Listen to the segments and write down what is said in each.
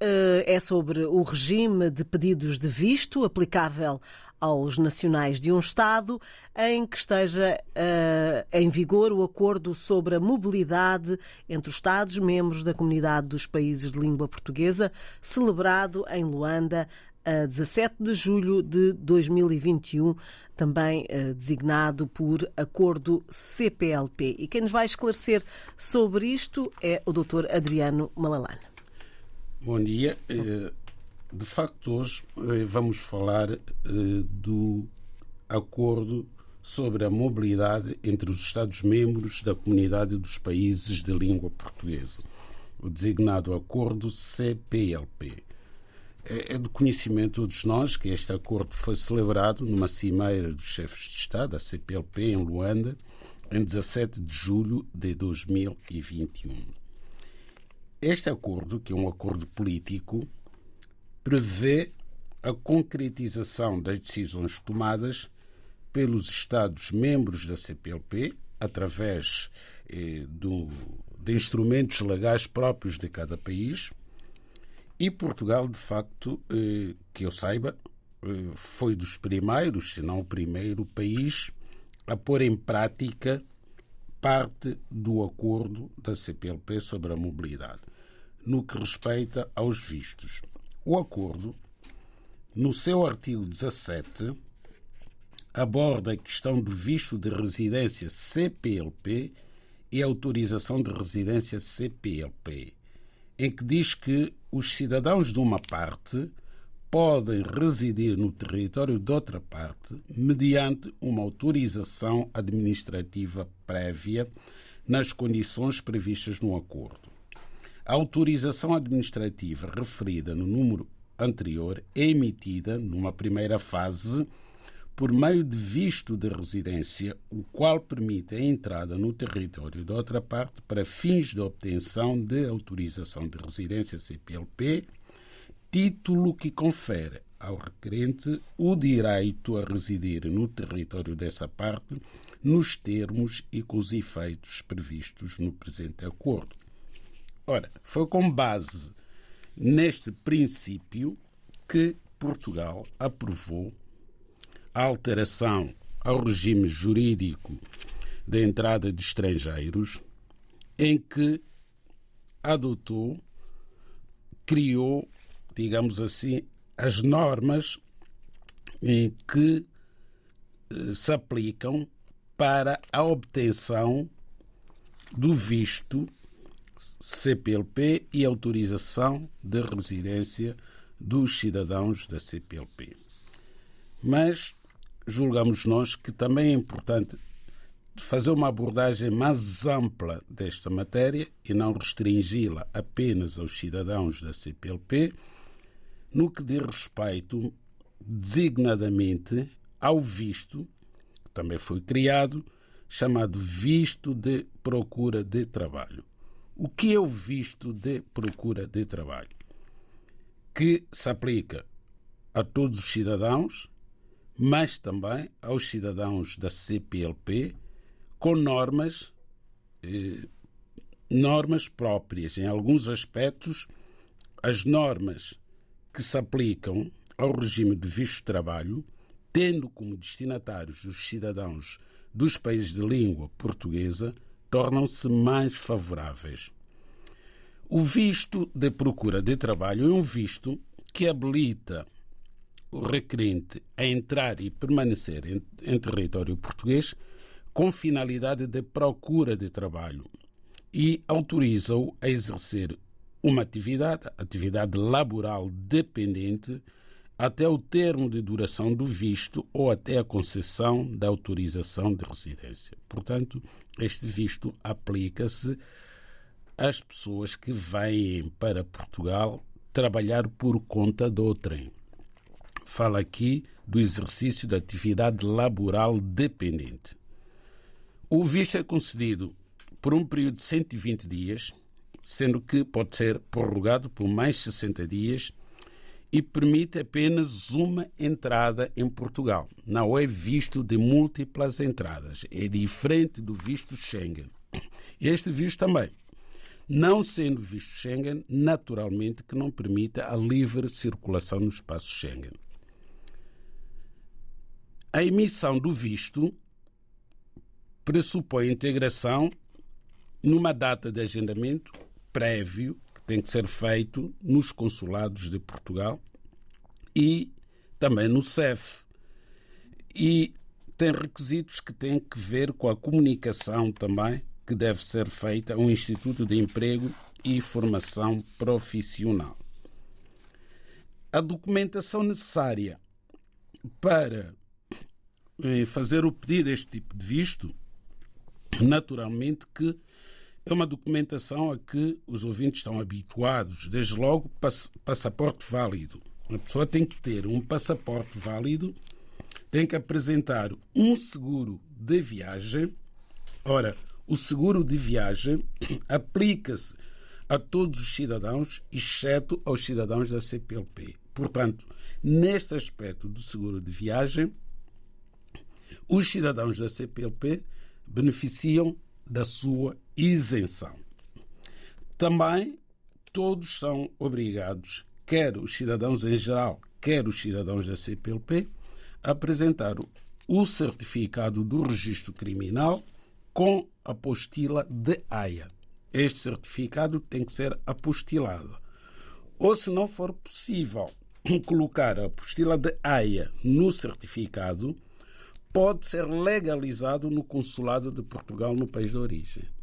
é sobre o regime de pedidos de visto aplicável aos nacionais de um Estado em que esteja uh, em vigor o acordo sobre a mobilidade entre os Estados-membros da Comunidade dos Países de Língua Portuguesa, celebrado em Luanda a 17 de julho de 2021, também uh, designado por Acordo CPLP. E quem nos vai esclarecer sobre isto é o Dr. Adriano Malalane. Bom dia. Eh, de facto, hoje eh, vamos falar do acordo sobre a mobilidade entre os Estados-membros da Comunidade dos Países de Língua Portuguesa, o designado Acordo CPLP. É, é de conhecimento de nós que este acordo foi celebrado numa cimeira dos chefes de Estado, a CPLP, em Luanda, em 17 de julho de 2021. Este acordo, que é um acordo político, prevê a concretização das decisões tomadas pelos Estados-membros da CPLP, através eh, do, de instrumentos legais próprios de cada país, e Portugal, de facto, eh, que eu saiba, eh, foi dos primeiros, se não o primeiro país a pôr em prática parte do acordo da CPLP sobre a mobilidade, no que respeita aos vistos. O acordo, no seu artigo 17, aborda a questão do visto de residência CPLP e autorização de residência CPLP em que diz que os cidadãos de uma parte podem residir no território de outra parte mediante uma autorização administrativa prévia nas condições previstas no acordo. A autorização administrativa referida no número anterior é emitida numa primeira fase por meio de visto de residência, o qual permite a entrada no território da outra parte para fins de obtenção de autorização de residência CPLP, título que confere ao requerente o direito a residir no território dessa parte nos termos e com os efeitos previstos no presente acordo. Ora, foi com base neste princípio que Portugal aprovou a alteração ao regime jurídico da entrada de estrangeiros, em que adotou, criou, digamos assim, as normas que eh, se aplicam para a obtenção do visto CPLP e autorização de residência dos cidadãos da CPLP. Mas julgamos nós que também é importante fazer uma abordagem mais ampla desta matéria e não restringi-la apenas aos cidadãos da CPLP, no que diz respeito designadamente ao visto, que também foi criado, chamado visto de procura de trabalho. O que é o visto de procura de trabalho? Que se aplica a todos os cidadãos mas também aos cidadãos da CPLP com normas eh, normas próprias. Em alguns aspectos, as normas que se aplicam ao regime de visto de trabalho, tendo como destinatários os cidadãos dos países de língua portuguesa, tornam-se mais favoráveis. O visto de procura de trabalho é um visto que habilita o requerente a entrar e permanecer em, em território português com finalidade de procura de trabalho e autoriza-o a exercer uma atividade, atividade laboral dependente, até o termo de duração do visto ou até a concessão da autorização de residência. Portanto, este visto aplica-se às pessoas que vêm para Portugal trabalhar por conta de outrem fala aqui do exercício da atividade laboral dependente. O visto é concedido por um período de 120 dias sendo que pode ser prorrogado por mais 60 dias e permite apenas uma entrada em Portugal. Não é visto de múltiplas entradas. É diferente do visto Schengen. Este visto também. Não sendo visto Schengen, naturalmente que não permite a livre circulação no espaço Schengen. A emissão do visto pressupõe integração numa data de agendamento prévio que tem que ser feito nos consulados de Portugal e também no CEF. E tem requisitos que têm que ver com a comunicação também que deve ser feita ao Instituto de Emprego e Formação Profissional. A documentação necessária para eh, fazer o pedido deste tipo de visto, naturalmente que é uma documentação a que os ouvintes estão habituados, desde logo passaporte válido. A pessoa tem que ter um passaporte válido, tem que apresentar um seguro de viagem. Ora, o seguro de viagem aplica-se a todos os cidadãos, exceto aos cidadãos da CPLP. Portanto, neste aspecto do seguro de viagem, os cidadãos da CPLP beneficiam da sua isenção. Também todos são obrigados, quer os cidadãos em geral, quer os cidadãos da CPLP, a apresentar o certificado do registro criminal com apostila de AIA. Este certificado tem que ser apostilado. Ou, se não for possível colocar a apostila de AIA no certificado, pode ser legalizado no consulado de Portugal no país de origem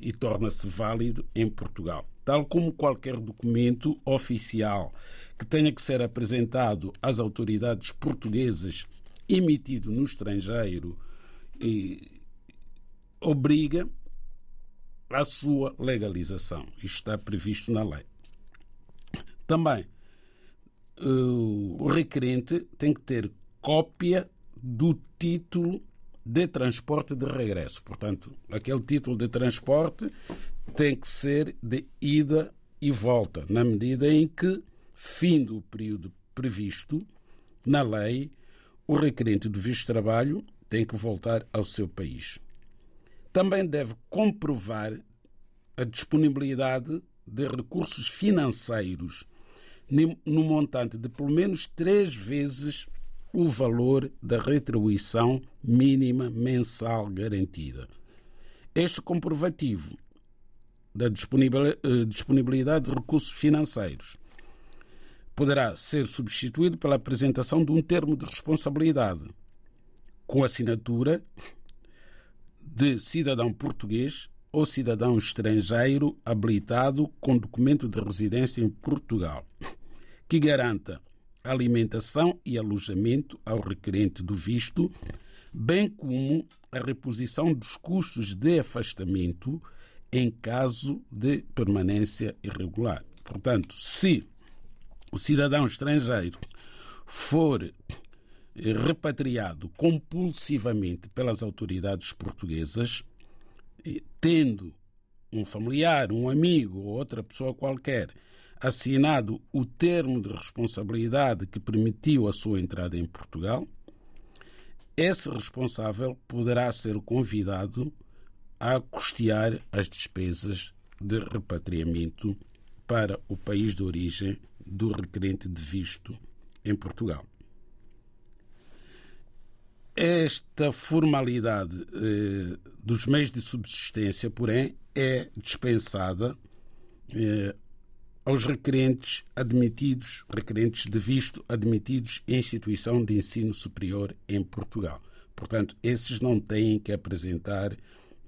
e torna-se válido em Portugal. Tal como qualquer documento oficial que tenha que ser apresentado às autoridades portuguesas emitido no estrangeiro e obriga a sua legalização. Isto está previsto na lei. Também o requerente tem que ter cópia do título de transporte de regresso. Portanto, aquele título de transporte tem que ser de ida e volta, na medida em que, fim do período previsto na lei, o requerente do visto de trabalho tem que voltar ao seu país. Também deve comprovar a disponibilidade de recursos financeiros no montante de pelo menos três vezes o valor da retribuição mínima mensal garantida. Este comprovativo da eh, disponibilidade de recursos financeiros poderá ser substituído pela apresentação de um termo de responsabilidade com assinatura de cidadão português ou cidadão estrangeiro habilitado com documento de residência em Portugal, que garanta alimentação e alojamento ao requerente do visto, bem como a reposição dos custos de afastamento em caso de permanência irregular. Portanto, se o cidadão estrangeiro for repatriado compulsivamente pelas autoridades portuguesas, tendo um familiar, um amigo ou outra pessoa qualquer assinado o termo de responsabilidade que permitiu a sua entrada em Portugal, esse responsável poderá ser convidado a custear as despesas de repatriamento para o país de origem do requerente de visto em Portugal. Esta formalidade eh, dos meios de subsistência, porém, é dispensada eh, aos requerentes admitidos, requerentes de visto admitidos em instituição de ensino superior em Portugal. Portanto, esses não têm que apresentar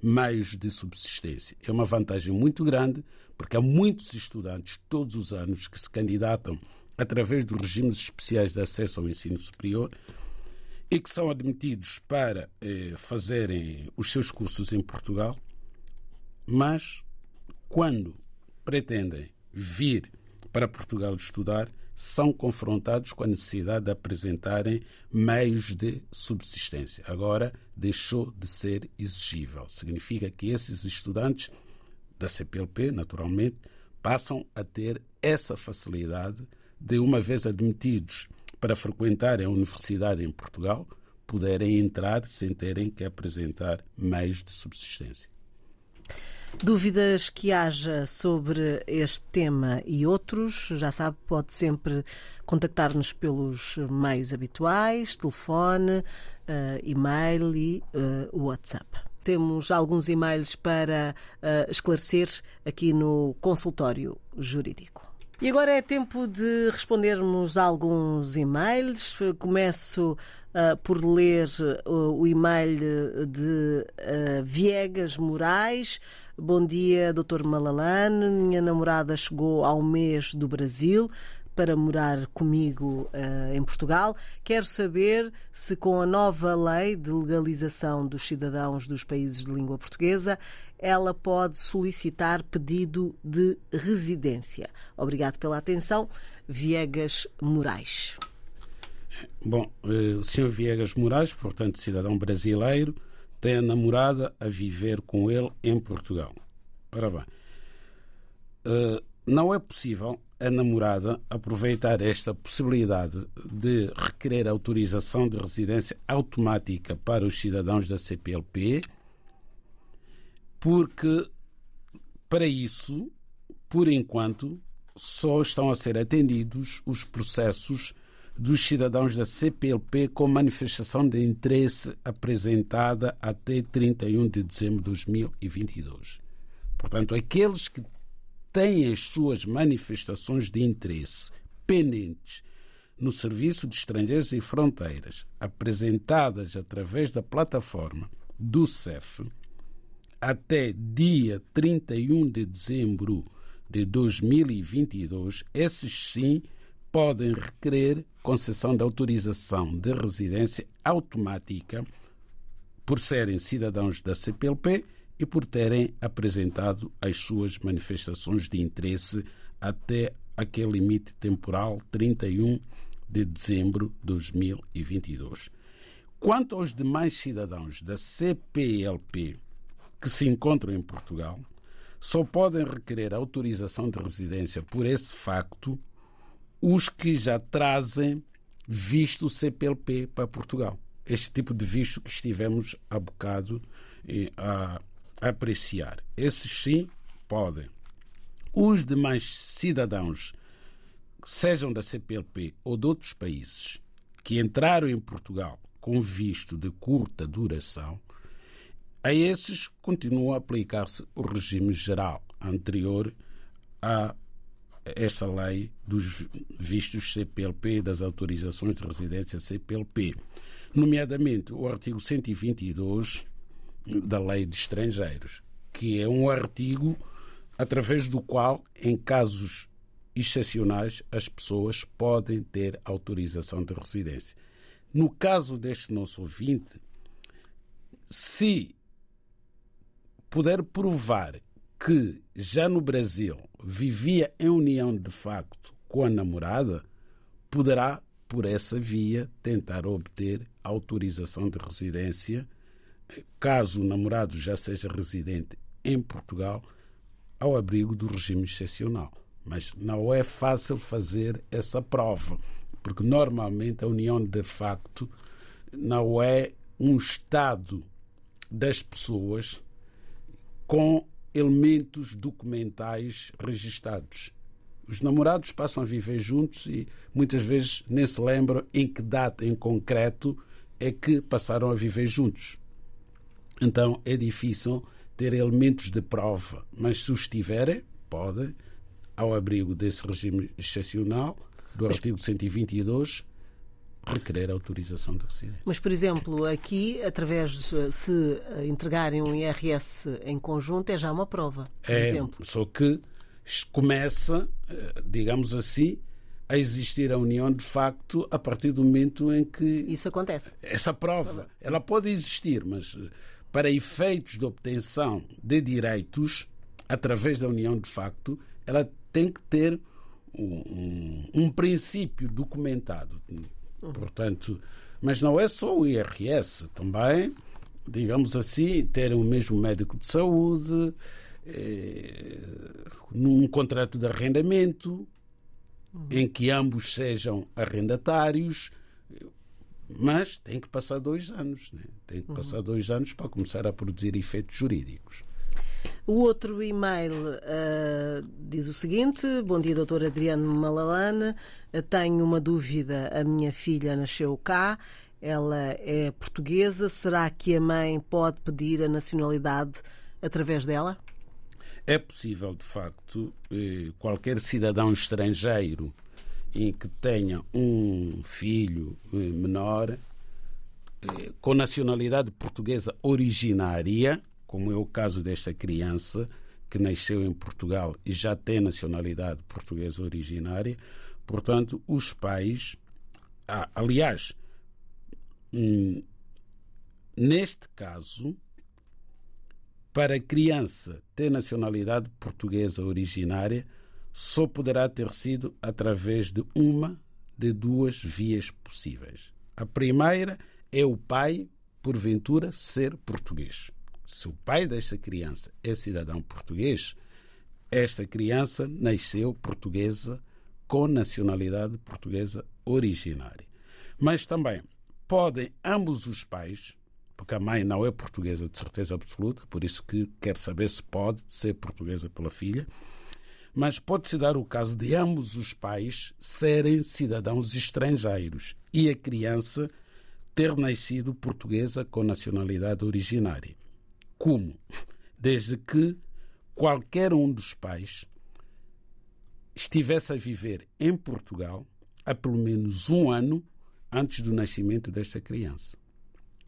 meios de subsistência. É uma vantagem muito grande, porque há muitos estudantes todos os anos que se candidatam através dos regimes especiais de acesso ao ensino superior e que são admitidos para eh, fazerem os seus cursos em Portugal, mas quando pretendem vir para Portugal estudar, são confrontados com a necessidade de apresentarem meios de subsistência. Agora deixou de ser exigível. Significa que esses estudantes da CPLP, naturalmente, passam a ter essa facilidade de, uma vez admitidos para frequentarem a universidade em Portugal, puderem entrar sem terem que apresentar meios de subsistência. Dúvidas que haja sobre este tema e outros, já sabe, pode sempre contactar-nos pelos meios habituais, telefone, uh, e-mail e uh, WhatsApp. Temos alguns e-mails para uh, esclarecer aqui no consultório jurídico. E agora é tempo de respondermos a alguns e-mails. Começo uh, por ler uh, o e-mail de uh, Viegas Moraes. Bom dia, Dr. Malalane. Minha namorada chegou ao mês do Brasil para morar comigo uh, em Portugal. Quero saber se, com a nova lei de legalização dos cidadãos dos países de língua portuguesa, ela pode solicitar pedido de residência. Obrigado pela atenção. Viegas Moraes. Bom, eh, o Sr. Viegas Moraes, portanto, cidadão brasileiro, tem a namorada a viver com ele em Portugal. Ora bem, eh, não é possível a namorada aproveitar esta possibilidade de requerer autorização de residência automática para os cidadãos da CPLP, porque para isso, por enquanto, só estão a ser atendidos os processos dos cidadãos da CPLP com manifestação de interesse apresentada até 31 de dezembro de 2022. Portanto, aqueles que têm as suas manifestações de interesse pendentes no Serviço de Estrangeiros e Fronteiras, apresentadas através da plataforma do CEF, até dia 31 de dezembro de 2022, esses sim podem requerer concessão de autorização de residência automática por serem cidadãos da CPLP e por terem apresentado as suas manifestações de interesse até aquele limite temporal 31 de dezembro de 2022. Quanto aos demais cidadãos da CPLP que se encontram em Portugal, só podem requerer autorização de residência por esse facto os que já trazem visto CPLP para Portugal. Este tipo de visto que estivemos a bocado a apreciar. Esses sim podem. Os demais cidadãos, sejam da CPLP ou de outros países, que entraram em Portugal com visto de curta duração, a esses continua a aplicar-se o regime geral anterior a esta lei dos vistos CPLP das autorizações de residência CPLP, nomeadamente o artigo 122 da Lei de Estrangeiros, que é um artigo através do qual, em casos excepcionais, as pessoas podem ter autorização de residência. No caso deste nosso ouvinte, se puder provar que já no Brasil vivia em união de facto com a namorada, poderá, por essa via, tentar obter autorização de residência caso o namorado já seja residente em Portugal, ao abrigo do regime excepcional. Mas não é fácil fazer essa prova, porque normalmente a união de facto não é um estado das pessoas com elementos documentais registados. Os namorados passam a viver juntos e muitas vezes nem se lembram em que data em concreto é que passaram a viver juntos. Então é difícil ter elementos de prova, mas se os tiverem, podem, ao abrigo desse regime excepcional, do artigo 122, requerer autorização de residência. Mas, por exemplo, aqui, através se entregarem um IRS em conjunto, é já uma prova, por é, exemplo. Só que começa, eh, digamos assim, a existir a união de facto a partir do momento em que isso acontece. Essa prova, ela pode existir, mas para efeitos de obtenção de direitos através da união de facto, ela tem que ter um, um, um princípio documentado. Portanto, mas não é só o IRS, também, digamos assim, ter o mesmo médico de saúde, eh, num contrato de arrendamento uhum. em que ambos sejam arrendatários, mas tem que passar dois anos. Né? Tem que uhum. passar dois anos para começar a produzir efeitos jurídicos. O outro e-mail uh, diz o seguinte: Bom dia, doutor Adriano Malalane. Uh, tenho uma dúvida. A minha filha nasceu cá, ela é portuguesa. Será que a mãe pode pedir a nacionalidade através dela? É possível, de facto, eh, qualquer cidadão estrangeiro em que tenha um filho menor com nacionalidade portuguesa originária como é o caso desta criança que nasceu em Portugal e já tem nacionalidade portuguesa originária. Portanto, os pais. Ah, aliás, hum, neste caso, para a criança ter nacionalidade portuguesa originária, só poderá ter sido através de uma de duas vias possíveis. A primeira é o pai, porventura, ser português se o pai desta criança é cidadão português, esta criança nasceu portuguesa com nacionalidade portuguesa originária. Mas também podem ambos os pais, porque a mãe não é portuguesa de certeza absoluta, por isso que quer saber se pode ser portuguesa pela filha, mas pode-se dar o caso de ambos os pais serem cidadãos estrangeiros e a criança ter nascido portuguesa com nacionalidade originária. Como? Desde que qualquer um dos pais estivesse a viver em Portugal há pelo menos um ano antes do nascimento desta criança.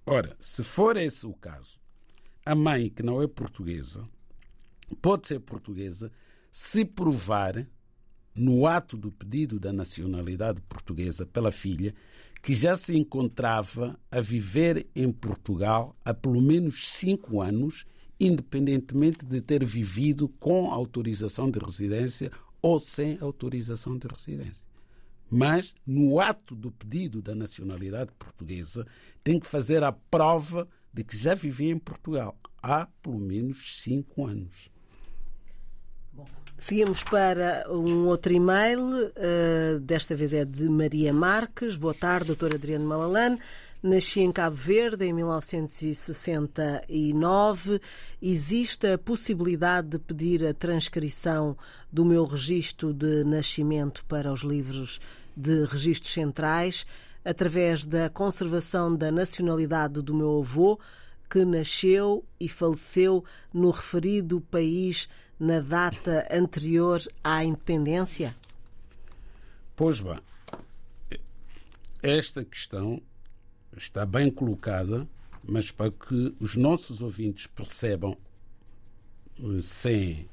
Ora, se for esse o caso, a mãe que não é portuguesa pode ser portuguesa se provar no ato do pedido da nacionalidade portuguesa pela filha que já se encontrava a viver em Portugal há pelo menos cinco anos, independentemente de ter vivido com autorização de residência ou sem autorização de residência. Mas, no ato do pedido da nacionalidade portuguesa, tem que fazer a prova de que já vivia em Portugal há pelo menos cinco anos. Seguimos para um outro e-mail, uh, desta vez é de Maria Marques. Boa tarde, doutor Adriano Malalane. Nasci em Cabo Verde em 1969. Existe a possibilidade de pedir a transcrição do meu registro de nascimento para os livros de registros centrais através da conservação da nacionalidade do meu avô, que nasceu e faleceu no referido país na data anterior à independência? Pois bem, esta questão está bem colocada, mas para que os nossos ouvintes percebam eh, sem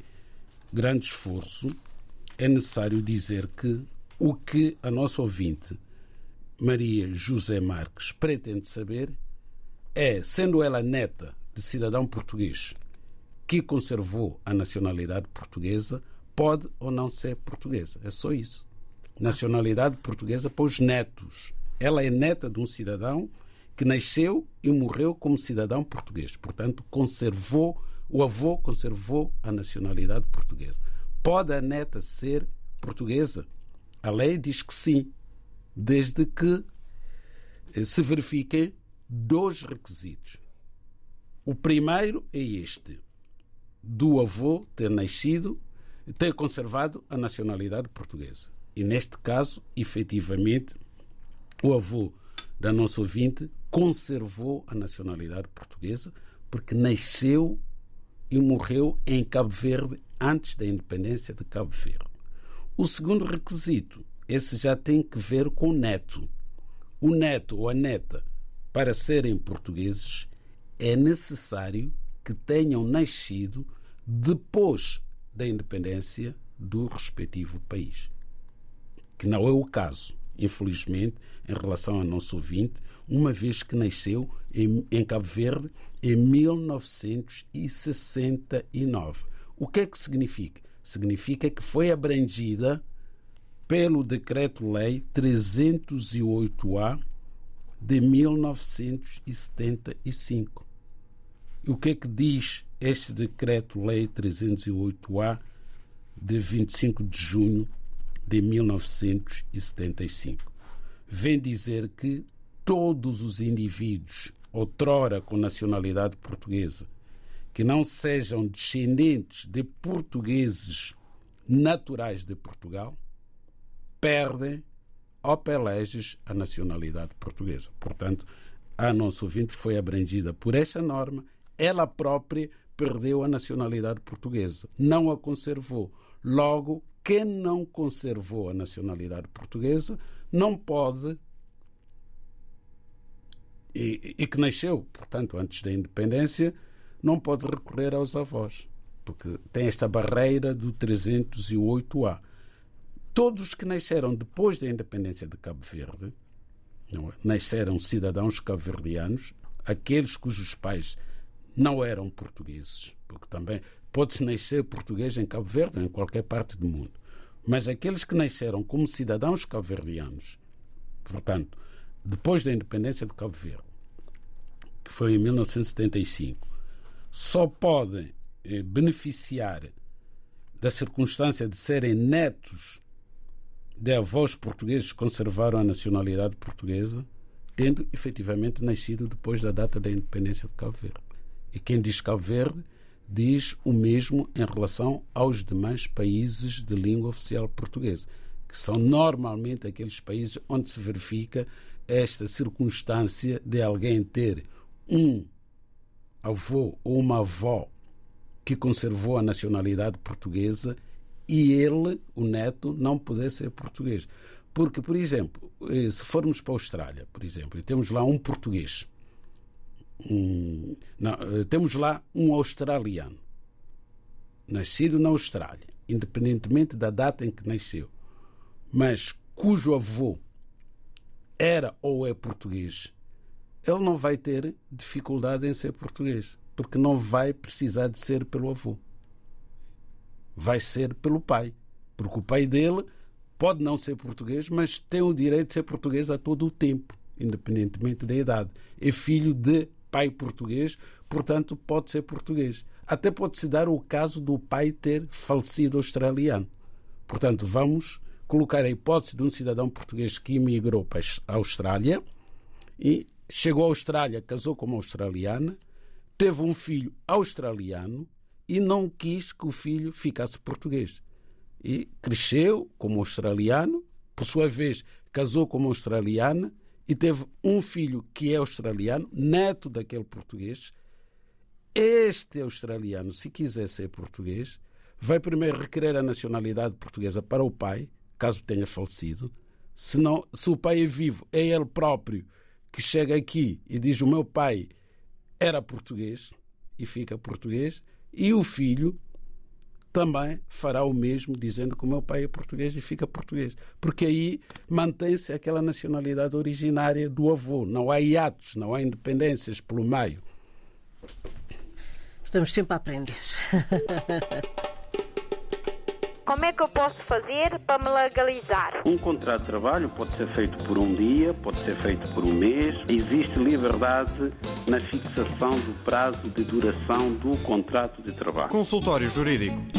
grande esforço, é necessário dizer que o que a nossa ouvinte Maria José Marques pretende saber é, sendo ela neta de cidadão português que conservou a nacionalidade portuguesa pode ou não ser portuguesa. É só isso. Nacionalidade portuguesa para os netos. Ela é neta de um cidadão que nasceu e morreu como cidadão português. Portanto, conservou, o avô conservou a nacionalidade portuguesa. Pode a neta ser portuguesa? A lei diz que sim, desde que eh, se verifiquem dois requisitos. O primeiro é este: do avô ter nascido, ter conservado a nacionalidade portuguesa. E neste caso, efetivamente, o avô da nossa ouvinte conservou a nacionalidade portuguesa porque nasceu e morreu em Cabo Verde antes da independência de Cabo Verde. O segundo requisito, esse já tem que ver com o neto. O neto ou a neta, para serem portugueses, é necessário que tenham nascido depois da independência do respectivo país. Que não é o caso, infelizmente, em relação ao nosso ouvinte, uma vez que nasceu em, em Cabo Verde em 1969. O que é que significa? Significa que foi abrangida pelo Decreto-Lei 308-A de 1975. O que é que diz este Decreto-Lei 308-A de 25 de junho de 1975. Vem dizer que todos os indivíduos, outrora com nacionalidade portuguesa, que não sejam descendentes de portugueses naturais de Portugal, perdem ao peleges a nacionalidade portuguesa. Portanto, a nossa ouvinte foi abrangida por esta norma, ela própria perdeu a nacionalidade portuguesa, não a conservou. Logo, quem não conservou a nacionalidade portuguesa não pode e, e, que nasceu, portanto, antes da independência, não pode recorrer aos avós, porque tem esta barreira do 308A. Todos os que nasceram depois da independência de Cabo Verde, é? nasceram cidadãos cabo-verdianos, aqueles cujos pais não eram portugueses, porque também pode-se nascer português em Cabo Verde em qualquer parte do mundo, mas aqueles que nasceram como cidadãos cabo-verdianos, portanto, depois da independência de Cabo Verde, que foi em 1975, só podem eh, beneficiar da circunstância de serem netos de avós portugueses que conservaram a nacionalidade portuguesa, tendo efetivamente nascido depois da data da independência de Cabo Verde. E quem diz Cabo Verde diz o mesmo em relação aos demais países de língua oficial portuguesa, que são normalmente aqueles países onde se verifica esta circunstância de alguém ter um avô ou uma avó que conservou a nacionalidade portuguesa e ele, o neto, não poder ser português. Porque, por exemplo, eh, se formos para a Austrália, por exemplo, e temos lá um português, um, não, eh, temos lá um australiano, nascido na Austrália, independentemente da data em que nasceu, mas cujo avô era ou é português, ele não vai ter dificuldade em ser português, porque não vai precisar de ser pelo avô. Vai ser pelo pai, porque o pai dele pode não ser português, mas tem o direito de ser português a todo o tempo, independentemente da idade. É filho de pai português, portanto pode ser português. Até pode-se dar o caso do pai ter falecido australiano. Portanto, vamos colocar a hipótese de um cidadão português que emigrou para a Austrália e chegou à Austrália, casou com uma australiana, teve um filho australiano e não quis que o filho ficasse português. E cresceu como australiano, por sua vez casou com uma australiana e teve um filho que é australiano, neto daquele português. Este australiano, se quiser ser português, vai primeiro requerer a nacionalidade portuguesa para o pai, caso tenha falecido. Se, não, se o pai é vivo, é ele próprio que chega aqui e diz: O meu pai era português e fica português, e o filho também fará o mesmo, dizendo que o meu pai é português e fica português. Porque aí mantém-se aquela nacionalidade originária do avô. Não há hiatos, não há independências pelo meio. Estamos sempre a aprender. Como é que eu posso fazer para me legalizar? Um contrato de trabalho pode ser feito por um dia, pode ser feito por um mês. Existe liberdade na fixação do prazo de duração do contrato de trabalho. Consultório Jurídico.